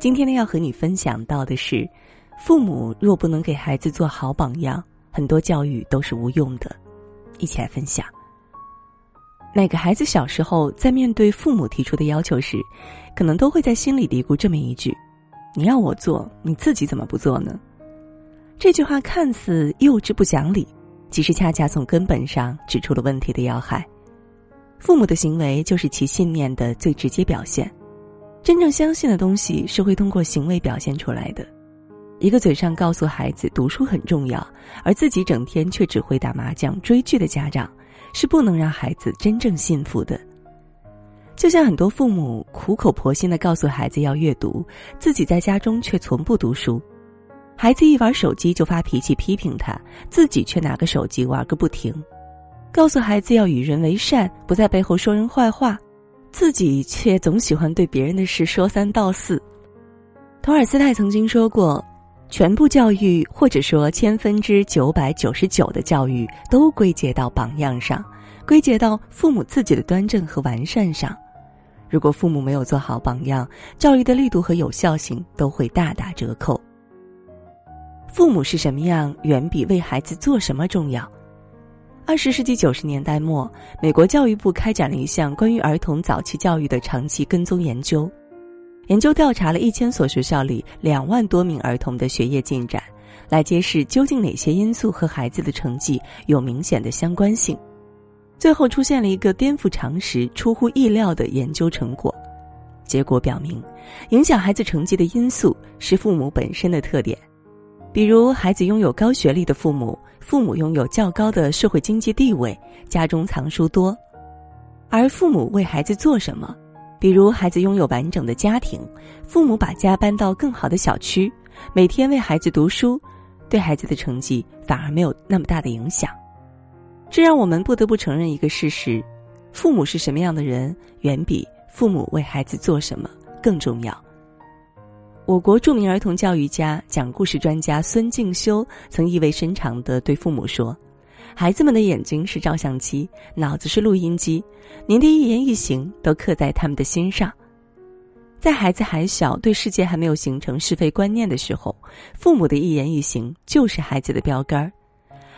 今天呢，要和你分享到的是，父母若不能给孩子做好榜样，很多教育都是无用的。一起来分享。每个孩子小时候在面对父母提出的要求时，可能都会在心里嘀咕这么一句：“你要我做，你自己怎么不做呢？”这句话看似幼稚不讲理，其实恰恰从根本上指出了问题的要害。父母的行为就是其信念的最直接表现。真正相信的东西是会通过行为表现出来的。一个嘴上告诉孩子读书很重要，而自己整天却只会打麻将、追剧的家长，是不能让孩子真正信服的。就像很多父母苦口婆心的告诉孩子要阅读，自己在家中却从不读书；孩子一玩手机就发脾气批评他，自己却拿个手机玩个不停；告诉孩子要与人为善，不在背后说人坏话。自己却总喜欢对别人的事说三道四。托尔斯泰曾经说过：“全部教育，或者说千分之九百九十九的教育，都归结到榜样上，归结到父母自己的端正和完善上。如果父母没有做好榜样，教育的力度和有效性都会大打折扣。父母是什么样，远比为孩子做什么重要。”二十世纪九十年代末，美国教育部开展了一项关于儿童早期教育的长期跟踪研究。研究调查了一千所学校里两万多名儿童的学业进展，来揭示究竟哪些因素和孩子的成绩有明显的相关性。最后出现了一个颠覆常识、出乎意料的研究成果。结果表明，影响孩子成绩的因素是父母本身的特点。比如，孩子拥有高学历的父母，父母拥有较高的社会经济地位，家中藏书多；而父母为孩子做什么？比如，孩子拥有完整的家庭，父母把家搬到更好的小区，每天为孩子读书，对孩子的成绩反而没有那么大的影响。这让我们不得不承认一个事实：父母是什么样的人，远比父母为孩子做什么更重要。我国著名儿童教育家、讲故事专家孙敬修曾意味深长地对父母说：“孩子们的眼睛是照相机，脑子是录音机，您的一言一行都刻在他们的心上。在孩子还小、对世界还没有形成是非观念的时候，父母的一言一行就是孩子的标杆。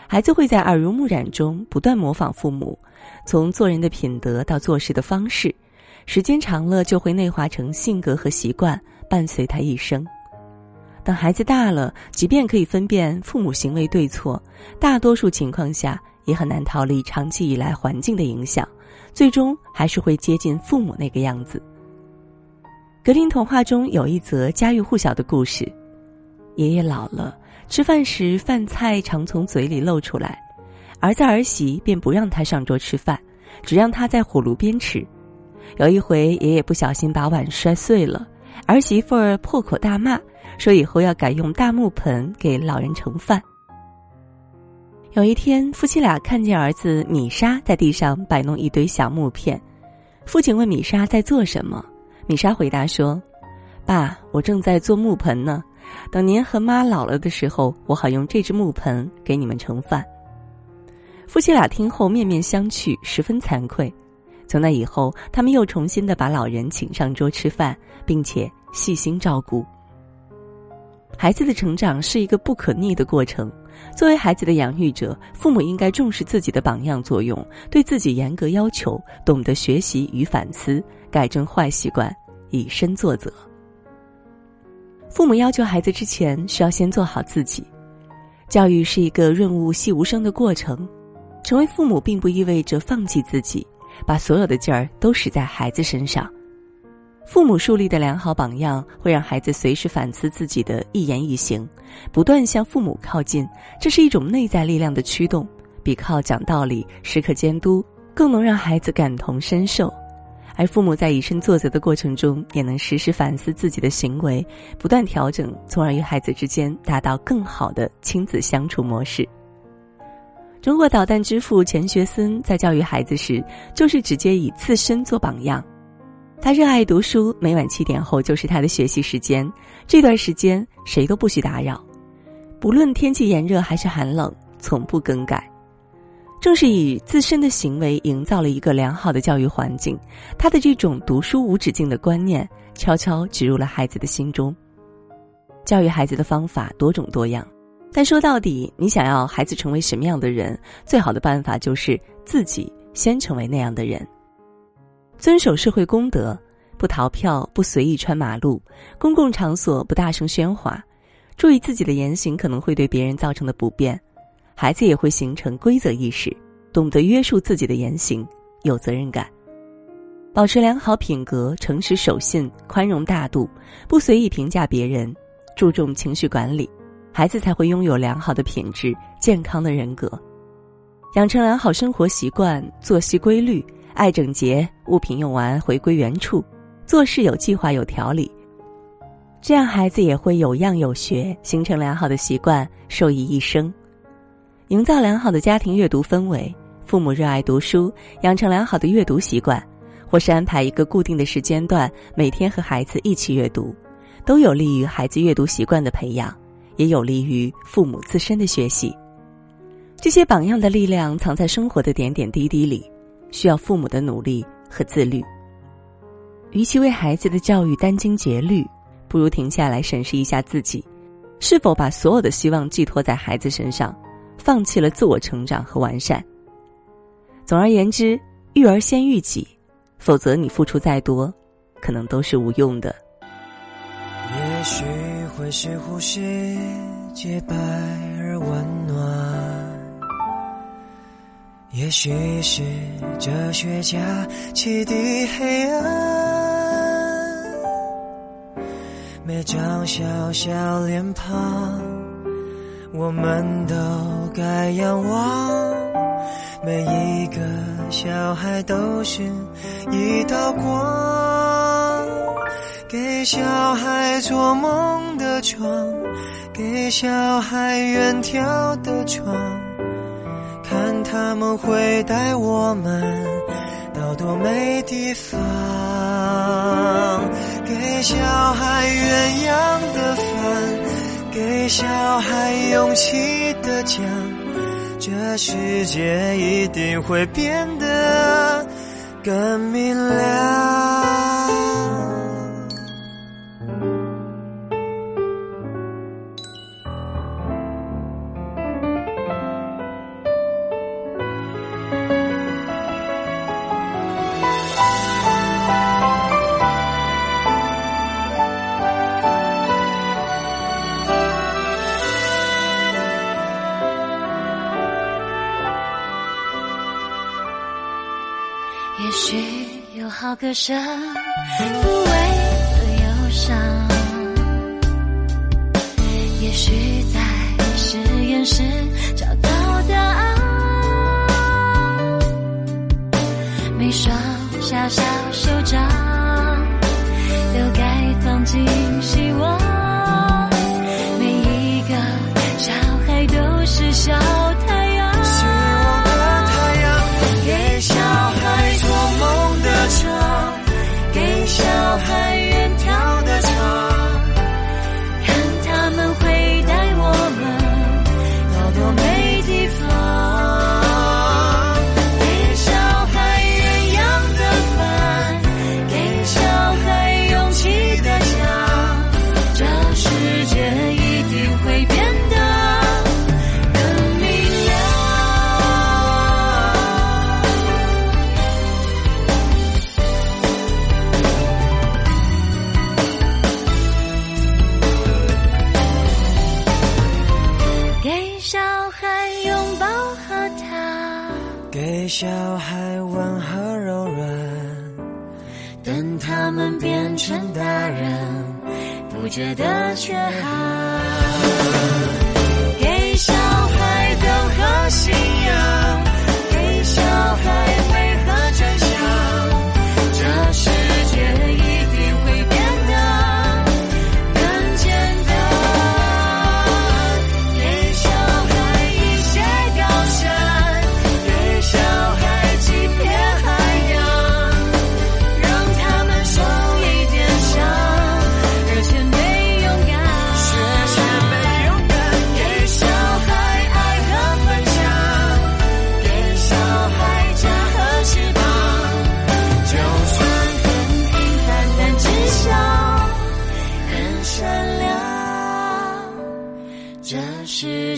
孩子会在耳濡目染中不断模仿父母，从做人的品德到做事的方式，时间长了就会内化成性格和习惯。”伴随他一生。等孩子大了，即便可以分辨父母行为对错，大多数情况下也很难逃离长期以来环境的影响，最终还是会接近父母那个样子。格林童话中有一则家喻户晓的故事：爷爷老了，吃饭时饭菜常从嘴里漏出来，儿子儿媳便不让他上桌吃饭，只让他在火炉边吃。有一回，爷爷不小心把碗摔碎了。儿媳妇儿破口大骂，说以后要改用大木盆给老人盛饭。有一天，夫妻俩看见儿子米莎在地上摆弄一堆小木片，父亲问米莎在做什么，米莎回答说：“爸，我正在做木盆呢，等您和妈老了的时候，我好用这只木盆给你们盛饭。”夫妻俩听后面面相觑，十分惭愧。从那以后，他们又重新的把老人请上桌吃饭，并且细心照顾。孩子的成长是一个不可逆的过程，作为孩子的养育者，父母应该重视自己的榜样作用，对自己严格要求，懂得学习与反思，改正坏习惯，以身作则。父母要求孩子之前，需要先做好自己。教育是一个润物细无声的过程，成为父母并不意味着放弃自己。把所有的劲儿都使在孩子身上，父母树立的良好榜样会让孩子随时反思自己的一言一行，不断向父母靠近。这是一种内在力量的驱动，比靠讲道理、时刻监督更能让孩子感同身受。而父母在以身作则的过程中，也能时时反思自己的行为，不断调整，从而与孩子之间达到更好的亲子相处模式。中国导弹之父钱学森在教育孩子时，就是直接以自身做榜样。他热爱读书，每晚七点后就是他的学习时间。这段时间谁都不许打扰，不论天气炎热还是寒冷，从不更改。正是以自身的行为营造了一个良好的教育环境，他的这种“读书无止境”的观念悄悄植入了孩子的心中。教育孩子的方法多种多样，但说到底，你想要孩子成为什么样的人，最好的办法就是自己先成为那样的人。遵守社会公德，不逃票，不随意穿马路，公共场所不大声喧哗，注意自己的言行可能会对别人造成的不便。孩子也会形成规则意识，懂得约束自己的言行，有责任感，保持良好品格，诚实守信，宽容大度，不随意评价别人，注重情绪管理，孩子才会拥有良好的品质、健康的人格，养成良好生活习惯，作息规律，爱整洁，物品用完回归原处，做事有计划有条理，这样孩子也会有样有学，形成良好的习惯，受益一生。营造良好的家庭阅读氛围，父母热爱读书，养成良好的阅读习惯，或是安排一个固定的时间段，每天和孩子一起阅读，都有利于孩子阅读习惯的培养，也有利于父母自身的学习。这些榜样的力量藏在生活的点点滴滴里，需要父母的努力和自律。与其为孩子的教育殚精竭虑，不如停下来审视一下自己，是否把所有的希望寄托在孩子身上。放弃了自我成长和完善。总而言之，育儿先育己，否则你付出再多，可能都是无用的。也许会是呼吸洁白而温暖，也许是哲学家启迪黑暗，每张小小脸庞。我们都该仰望，每一个小孩都是一道光，给小孩做梦的床，给小孩远眺的窗，看他们会带我们到多美地方，给小孩鸳鸯的饭。给小孩勇气的讲，这世界一定会变得更明亮。也许有好歌声抚慰了忧伤，也许在实验室找到答案，每双小小手掌他们变成大人，不觉得缺憾。给小孩都和信仰，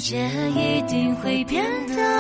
界一定会变得